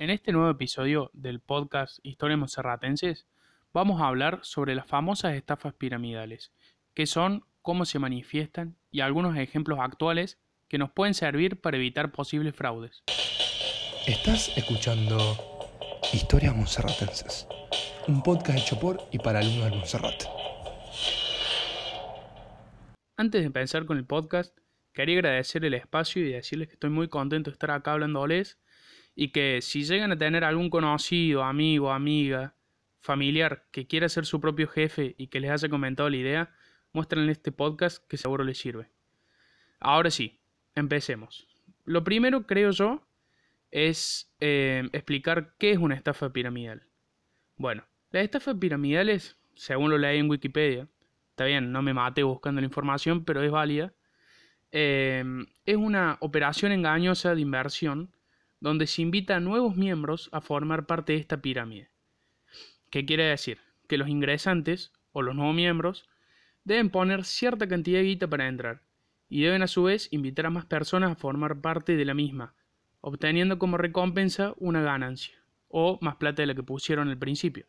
En este nuevo episodio del podcast Historias Monserratenses vamos a hablar sobre las famosas estafas piramidales, qué son, cómo se manifiestan y algunos ejemplos actuales que nos pueden servir para evitar posibles fraudes. Estás escuchando Historias Monserratenses, un podcast hecho por y para alumnos del Monserrat. Antes de empezar con el podcast, quería agradecer el espacio y decirles que estoy muy contento de estar acá hablándoles y que si llegan a tener algún conocido, amigo, amiga, familiar que quiera ser su propio jefe y que les haya comentado la idea, muéstrenle este podcast que seguro les sirve. Ahora sí, empecemos. Lo primero, creo yo, es eh, explicar qué es una estafa piramidal. Bueno, las estafas piramidales, según lo leí en Wikipedia, está bien, no me mate buscando la información, pero es válida, eh, es una operación engañosa de inversión donde se invita a nuevos miembros a formar parte de esta pirámide. ¿Qué quiere decir? Que los ingresantes, o los nuevos miembros, deben poner cierta cantidad de guita para entrar, y deben a su vez invitar a más personas a formar parte de la misma, obteniendo como recompensa una ganancia, o más plata de la que pusieron al principio.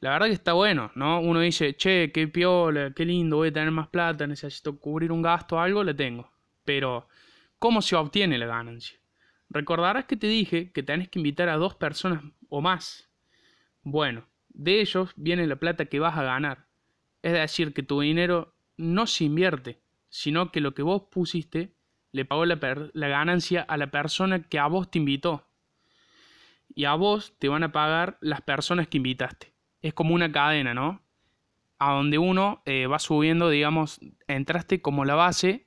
La verdad que está bueno, ¿no? Uno dice, che, qué piola, qué lindo, voy a tener más plata, necesito cubrir un gasto o algo, la tengo. Pero, ¿cómo se obtiene la ganancia? Recordarás que te dije que tenés que invitar a dos personas o más. Bueno, de ellos viene la plata que vas a ganar. Es decir, que tu dinero no se invierte, sino que lo que vos pusiste le pagó la, ganancia a la persona que a vos te invitó. Y a vos te van a pagar las personas que invitaste. Es como una cadena, ¿no? A donde uno eh, va subiendo, digamos, entraste como la base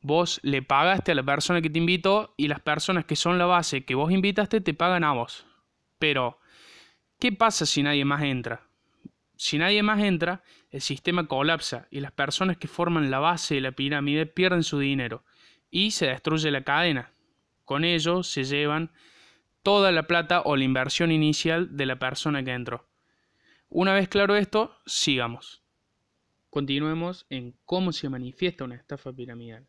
vos le pagaste a la persona que te invitó y las personas que son la base que vos invitaste te pagan a vos. Pero, ¿qué pasa si nadie más entra? Si nadie más entra, el sistema colapsa y las personas que forman la base de la pirámide pierden su dinero y se destruye la cadena. Con ello se llevan toda la plata o la inversión inicial de la persona que entró. Una vez claro esto, sigamos. Continuemos en cómo se manifiesta una estafa piramidal.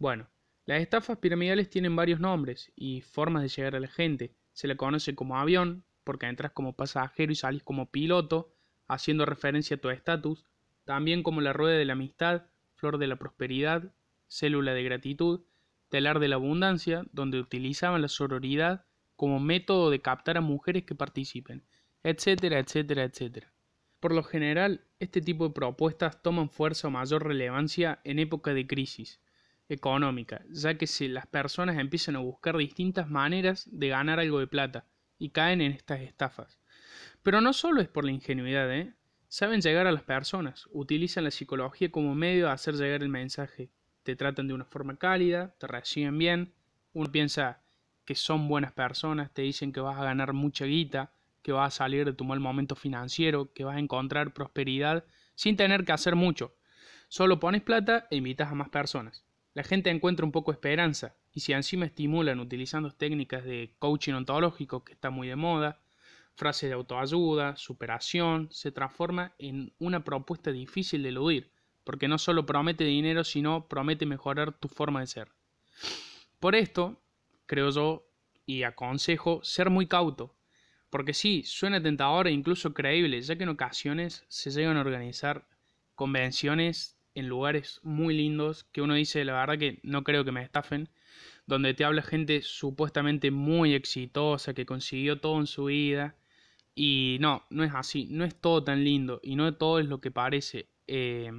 Bueno, las estafas piramidales tienen varios nombres y formas de llegar a la gente. Se le conoce como avión, porque entras como pasajero y sales como piloto, haciendo referencia a tu estatus, también como la rueda de la amistad, flor de la prosperidad, célula de gratitud, telar de la abundancia, donde utilizaban la sororidad como método de captar a mujeres que participen, etcétera, etcétera, etcétera. Por lo general, este tipo de propuestas toman fuerza o mayor relevancia en época de crisis, económica, ya que si las personas empiezan a buscar distintas maneras de ganar algo de plata y caen en estas estafas. Pero no solo es por la ingenuidad, ¿eh? Saben llegar a las personas, utilizan la psicología como medio de hacer llegar el mensaje. Te tratan de una forma cálida, te reciben bien, uno piensa que son buenas personas, te dicen que vas a ganar mucha guita, que vas a salir de tu mal momento financiero, que vas a encontrar prosperidad sin tener que hacer mucho. Solo pones plata e invitas a más personas la gente encuentra un poco de esperanza y si encima estimulan utilizando técnicas de coaching ontológico que está muy de moda, frases de autoayuda, superación, se transforma en una propuesta difícil de eludir, porque no solo promete dinero, sino promete mejorar tu forma de ser. Por esto, creo yo, y aconsejo ser muy cauto, porque sí, suena tentador e incluso creíble, ya que en ocasiones se llegan a organizar convenciones en lugares muy lindos que uno dice, la verdad que no creo que me estafen, donde te habla gente supuestamente muy exitosa, que consiguió todo en su vida. Y no, no es así, no es todo tan lindo y no todo es lo que parece. Eh,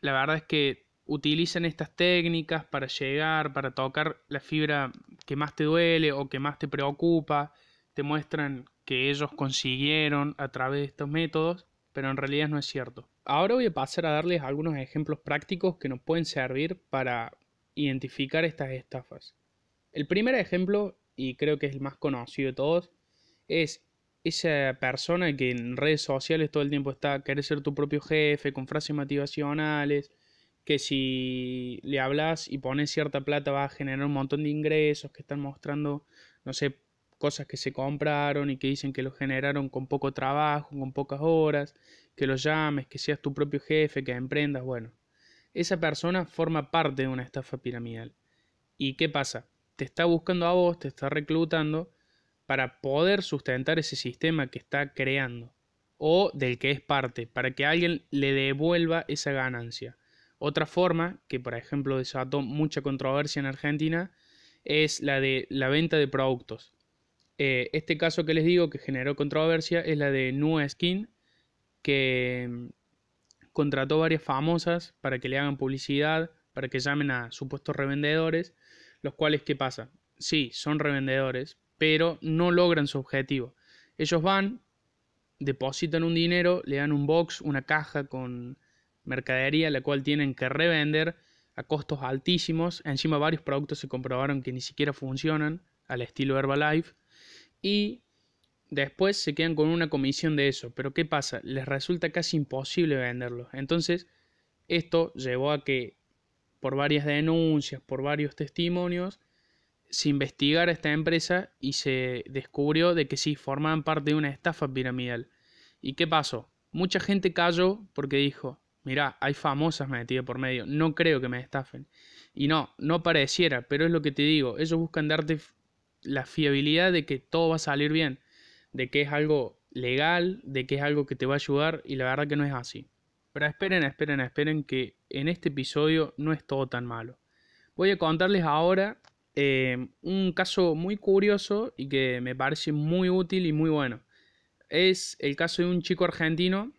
la verdad es que utilizan estas técnicas para llegar, para tocar la fibra que más te duele o que más te preocupa. Te muestran que ellos consiguieron a través de estos métodos, pero en realidad no es cierto. Ahora voy a pasar a darles algunos ejemplos prácticos que nos pueden servir para identificar estas estafas. El primer ejemplo, y creo que es el más conocido de todos, es esa persona que en redes sociales todo el tiempo está, querer ser tu propio jefe, con frases motivacionales, que si le hablas y pones cierta plata va a generar un montón de ingresos, que están mostrando, no sé, cosas que se compraron y que dicen que lo generaron con poco trabajo, con pocas horas, que lo llames, que seas tu propio jefe, que emprendas, bueno. Esa persona forma parte de una estafa piramidal. ¿Y qué pasa? te está buscando a vos, te está reclutando para poder sustentar ese sistema que está creando o del que es parte, para que alguien le devuelva esa ganancia. Otra forma, que por ejemplo desató mucha controversia en Argentina, es la de la venta de productos. Eh, este caso que les digo que generó controversia es la de Nua Skin, que mm, contrató varias famosas para que le hagan publicidad, para que llamen a supuestos revendedores, los cuales, ¿qué pasa? Sí, son revendedores, pero no logran su objetivo. Ellos van, depositan un dinero, le dan un box, una caja con mercadería, la cual tienen que revender a costos altísimos. Encima varios productos se comprobaron que ni siquiera funcionan al estilo Herbalife. Y después se quedan con una comisión de eso. Pero ¿qué pasa? Les resulta casi imposible venderlos. Entonces, esto llevó a que por varias denuncias, por varios testimonios, se investigara esta empresa y se descubrió de que sí, formaban parte de una estafa piramidal. ¿Y qué pasó? Mucha gente cayó porque dijo, Mirá, hay famosas metidas por medio. No creo que me estafen. Y no, no pareciera, pero es lo que te digo. Ellos buscan darte la fiabilidad de que todo va a salir bien. De que es algo legal, de que es algo que te va a ayudar. Y la verdad que no es así. Pero esperen, esperen, esperen que en este episodio no es todo tan malo. Voy a contarles ahora eh, un caso muy curioso y que me parece muy útil y muy bueno. Es el caso de un chico argentino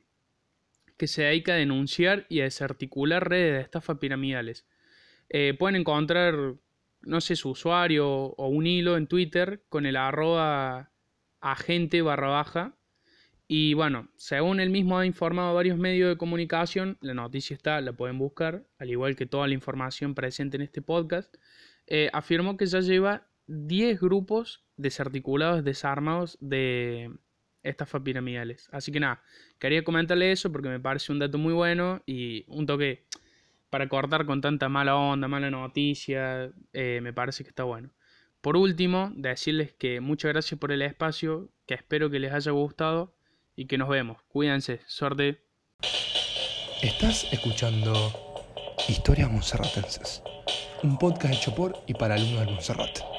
que se dedica a denunciar y a desarticular redes de estafa piramidales. Eh, pueden encontrar, no sé, su usuario o un hilo en Twitter con el arroba agente barra baja. Y bueno, según él mismo ha informado varios medios de comunicación, la noticia está, la pueden buscar, al igual que toda la información presente en este podcast, eh, afirmó que ya lleva 10 grupos desarticulados, desarmados de, estafas piramidales. Así que nada, quería comentarle eso porque me parece un dato muy bueno y un toque para cortar con tanta mala onda, mala noticia, eh, me parece que está bueno. Por último, decirles que muchas gracias por el espacio, que espero que les haya gustado y que nos vemos. Cuídense, suerte. Estás escuchando Historias Monserratenses, un podcast hecho por y para alumnos de Monserrat.